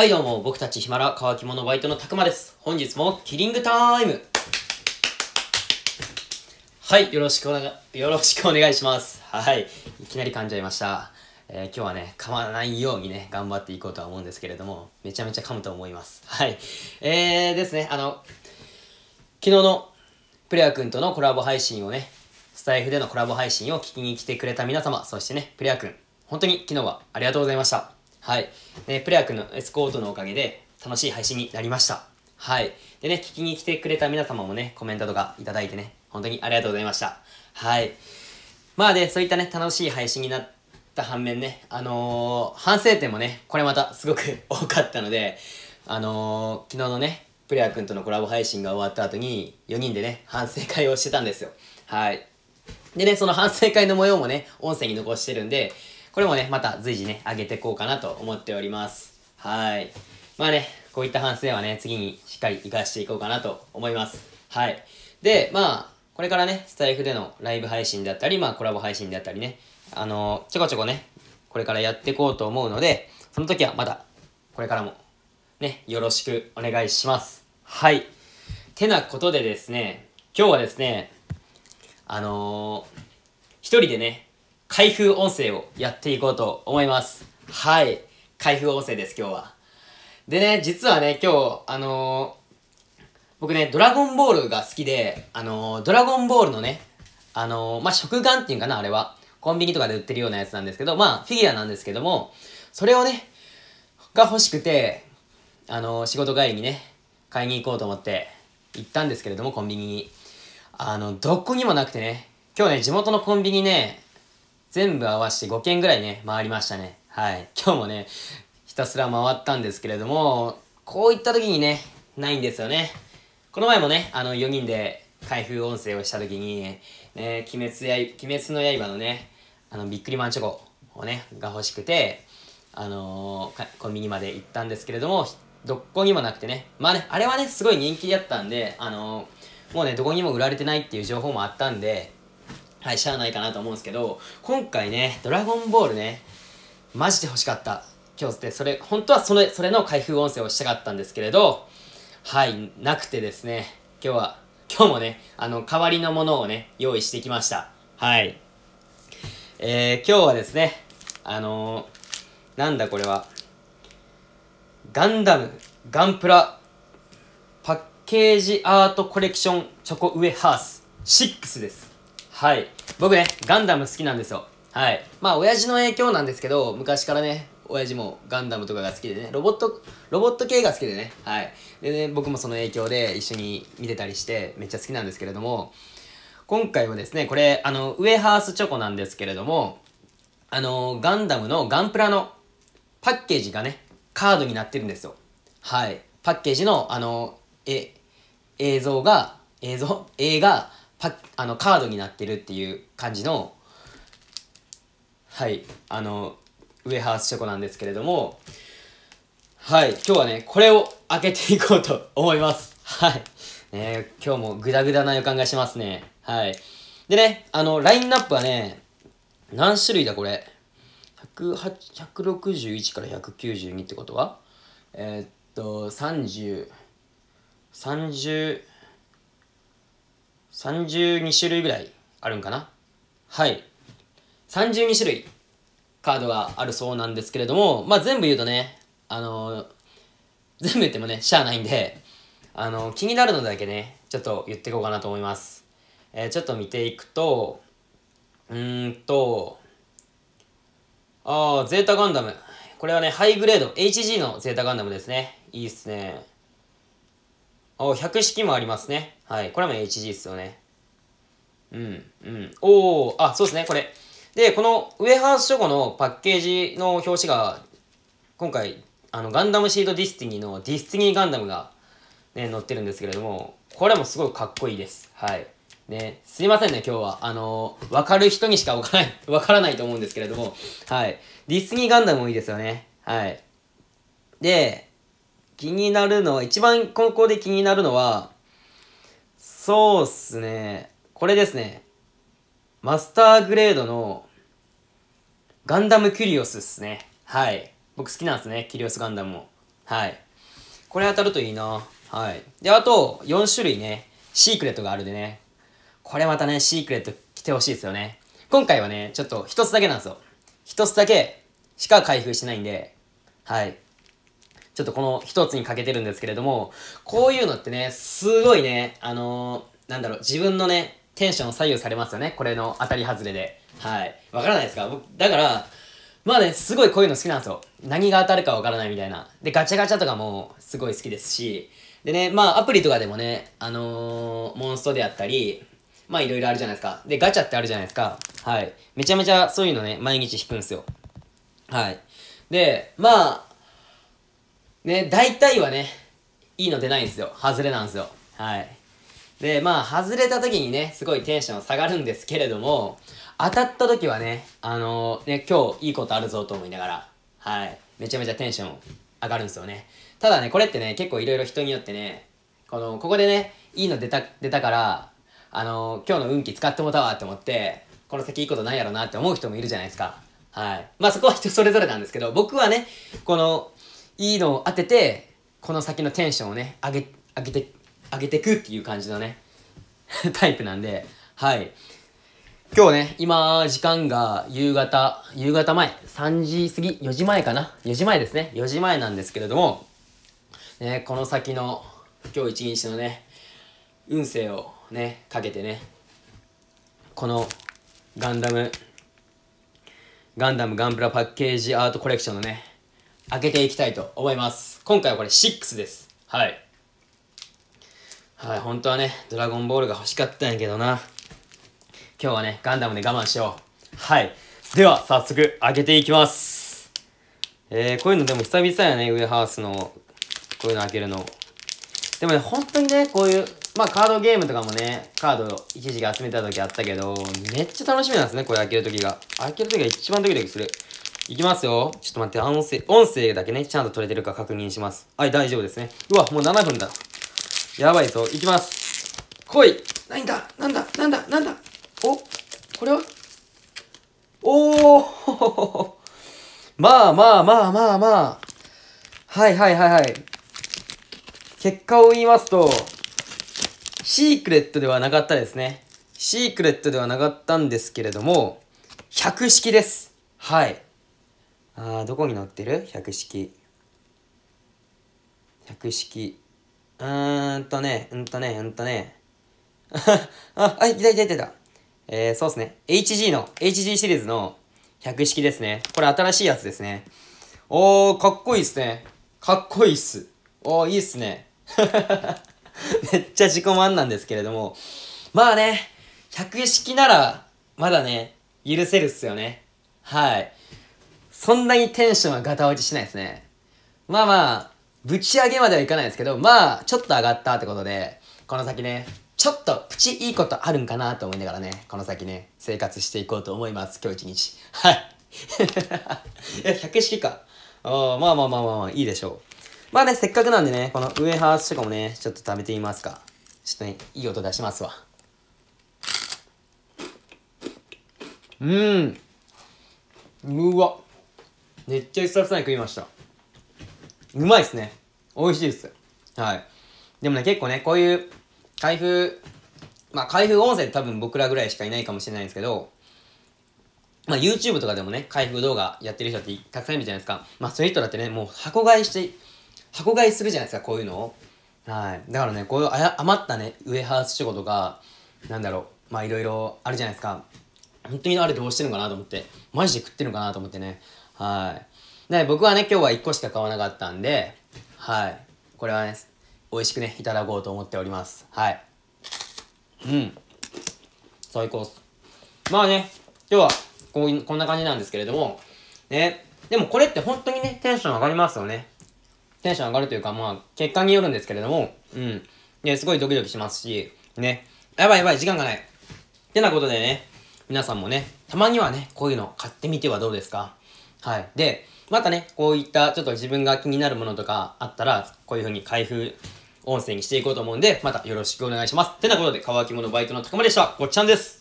はいどうも、僕たちヒマラ乾き物バイトのたくまです。本日もキリングタイムはい、よろしくお願い、よろしくお願いします。はい、いきなり噛んじゃいました。えー今日はね、噛まないようにね、頑張っていこうとは思うんですけれども、めちゃめちゃ噛むと思います。はい。えーですね、あの、昨日のプレア君とのコラボ配信をね、スタイフでのコラボ配信を聞きに来てくれた皆様、そしてね、プレア君、本当に昨日はありがとうございました。はい。ね、プレア君のエスコートのおかげで楽しい配信になりました。はい。でね、聞きに来てくれた皆様もね、コメントとかいただいてね、本当にありがとうございました。はい。まあね、そういったね、楽しい配信になった反面ね、あのー反省点もね、これまたすごく 多かったので、あのー昨日のね、プレア君とのコラボ配信が終わった後に、4人でね、反省会をしてたんですよ。はい。でね、その反省会の模様もね、音声に残してるんで、これもね、また随時ね、上げていこうかなと思っております。はい。まあね、こういった反省はね、次にしっかり活かしていこうかなと思います。はい。で、まあ、これからね、スタイフでのライブ配信であったり、まあコラボ配信であったりね、あのちょこちょこね、これからやっていこうと思うので、その時はまた、これからも、ね、よろしくお願いします。はい。てなことでですね、今日はですね、あのー一人でね、開封音声をやっていこうと思います。はい。開封音声です、今日は。でね、実はね、今日、あのー僕ね、ドラゴンボールが好きで、あのードラゴンボールのね、あのーまあ、食玩っていうかな、あれは。コンビニとかで売ってるようなやつなんですけど、まあ、フィギュアなんですけども、それをね、が欲しくて、あの仕事帰りにね、買いに行こうと思って行ったんですけれども、コンビニに。あの、どこにもなくてね、今日ね、地元のコンビニね、全部合わせて5軒ぐらいね、回りましたね。はい。今日もね、ひたすら回ったんですけれども、こういった時にね、ないんですよね。この前もね、あの、4人で開封音声をした時に、ね、鬼滅や、鬼滅の刃のね、あの、ビックリマンチョコをね、が欲しくて、あのーコンビニまで行ったんですけれども、どこにもなくてね。まあね、あれはね、すごい人気だったんで、あのーもうね、どこにも売られてないっていう情報もあったんで、はい、しゃあないかなと思うんですけど、今回ね、ドラゴンボールね、マジで欲しかった。今日で、それ、本当はそれ、それの開封音声をしたかったんですけれど、はい、なくてですね、今日は、今日もね、あの、代わりのものをね、用意してきました。はい。えー、今日はですね、あのー、なんだこれは、ガンダム、ガンプラ、パッケージアートコレクションチョコウエハース6です。はい。僕ね、ガンダム好きなんですよ。はい。まあ、親父の影響なんですけど、昔からね、親父もガンダムとかが好きでね、ロボット、ロボット系が好きでね、はい。でね、僕もその影響で一緒に見てたりして、めっちゃ好きなんですけれども、今回はですね、これ、あの、ウエハースチョコなんですけれども、あの、ガンダムのガンプラのパッケージがね、カードになってるんですよ。はい。パッケージの、あの、え、映像が、映像？映画、パ、あの、カードになってるっていう感じの、はい、あの、ウエハースチョコなんですけれども、はい、今日はね、これを開けていこうと思います。はい。ね、今日もグダグダな予感がしますね。はい。でね、あの、ラインナップはね、何種類だこれ？161から192ってことは？えーっと、30、30、32種類ぐらいあるんかな？はい。32種類カードがあるそうなんですけれども、まあ全部言うとね、あの全部言ってもね、しゃあないんで、あの気になるのだけね、ちょっと言っていこうかなと思います。えーちょっと見ていくと、うーんと、ああ、ゼータガンダム。これはね、ハイグレード、HG のゼータガンダムですね。いいっすね。お100式もありますね。はい。これも HG っすよね。うん、うん。おー、あ、そうですね、これ。で、このウエハースチョコのパッケージの表紙が、今回、あの、ガンダムシードディスティニーのディスティニーガンダムが、ね、載ってるんですけれども、これもすごいかっこいいです。はい。ね、すいませんね、今日は。あのー、わかる人にしかわからない、わからないと思うんですけれども、はい。ディスティニーガンダムもいいですよね。はい。で、気になるのは、一番ここで気になるのは、そうっすね。これですね。マスターグレードのガンダムキュリオスっすね。はい。僕好きなんですね。キュリオスガンダムも。はい。これ当たるといいな。はい。で、あと、4種類ね、シークレットがあるでね。これまたね、シークレット来てほしいですよね。今回はね、ちょっと一つだけなんですよ。一つだけしか開封してないんで、はい。ちょっとこの一つにかけてるんですけれども、こういうのってね、すごいね、あのー、なんだろう、自分のね、テンションを左右されますよね。これの当たり外れで。はい。わからないですか？だから、まあね、すごいこういうの好きなんですよ。何が当たるかわからないみたいな。で、ガチャガチャとかもすごい好きですし、でね、まあアプリとかでもね、あのー、モンストであったり、まあいろいろあるじゃないですか。で、ガチャってあるじゃないですか。はい。めちゃめちゃそういうのね、毎日引くんですよ。はい。で、まあ、ね、大体はね、いいの出ないんですよ。外れなんですよ。はい。で、まあ、外れた時にね、すごいテンション下がるんですけれども、当たった時はね、あのー、ね、今日いいことあるぞと思いながら、はい。めちゃめちゃテンション上がるんですよね。ただね、これってね、結構いろいろ人によってね、この、ここでね、いいの出た、出たから、あのー、今日の運気使ってもたわって思って、この先いいことないやろなって思う人もいるじゃないですか。はい。まあそこは人それぞれなんですけど、僕はね、この、いいのを当てて、この先のテンションをね、上げ、上げて、上げてくっていう感じのね、タイプなんで、はい。今日ね、今、時間が夕方、夕方前、3時過ぎ、4時前かな ?4 時前ですね。4時前なんですけれども、ね、この先の、今日一日のね、運勢をね、かけてね、このガンダム、ガンダムガンプラパッケージアートコレクションのね、開けていきたいと思います。今回はこれ6です。はい。はい、本当はね、ドラゴンボールが欲しかったんやけどな。今日はね、ガンダムで我慢しよう。はい。では、早速、開けていきます。えー、こういうのでも久々やね、ウェハースの、こういうの開けるの。でもね、本当にね、こういう、まあカードゲームとかもね、カード一時期集めた時あったけど、めっちゃ楽しみなんですね、これ開ける時が。開ける時が一番ドキドキする。いきますよ。ちょっと待って、音声、音声だけね、ちゃんと取れてるか確認します。はい、大丈夫ですね。うわ、もう7分だ。やばいぞ。いきます。来いなんだ？なんだ？なんだ？なんだ？お？これは？おーまあ まあまあまあまあ。はいはいはいはい。結果を言いますと、シークレットではなかったですね。シークレットではなかったんですけれども、百式です。はい。あー、どこに載ってる？百式。百式。うーんとね、うんとね、うんとね。あ、あ、いたいたいたいた。えー、そうですね。HG の、HG シリーズの100式ですね。これ新しいやつですね。おー、かっこいいっすね。かっこいいっす。おー、いいっすね。めっちゃ自己満なんですけれども。まあね、100式なら、まだね、許せるっすよね。はい。そんなにテンションはガタ落ちしないですね。まあまあ、ぶち上げまではいかないですけど、まあ、ちょっと上がったってことで、この先ね、ちょっとプチいいことあるんかなと思いながらね、この先ね、生活していこうと思います。今日一日。はい。いや、100式か。あまあまあまあまあまあ、いいでしょう。まあね、せっかくなんでね、このウエハースとかもね、ちょっと食べてみますか。ちょっとね、いい音出しますわ。うん。うわ。めっちゃ久々に食いました。うまいっすね。美味しいです。はい。でもね、結構ね、こういう開封、まあ開封音声多分僕らぐらいしかいないかもしれないんですけど、まあ YouTube とかでもね、開封動画やってる人ってたくさんいるじゃないですか。まあそういう人だってね、もう箱買いして、箱買いするじゃないですか、こういうのを。はい。だからね、こういう余ったね、ウエハースチョコとか、なんだろう、まあいろいろあるじゃないですか。本当にあれどうしてるのかなと思って、マジで食ってるのかなと思ってね。はい。で、僕はね、今日は1個しか買わなかったんで、はい。これはね、美味しくね、いただこうと思っております。はい。うん。最高っす。まあね、今日はこうこんな感じなんですけれども、ね、でもこれって本当にね、テンション上がりますよね。テンション上がるというか、まあ、結果によるんですけれども、うん。ね、すごいドキドキしますし、ね、やばいやばい、時間がない。ってなことでね、皆さんもね、たまにはね、こういうの買ってみてはどうですか？はい。で、またね、こういったちょっと自分が気になるものとかあったら、こういう風に開封音声にしていこうと思うんで、またよろしくお願いします。てなことで、乾き物バイトの高間でした。ごっちゃんです。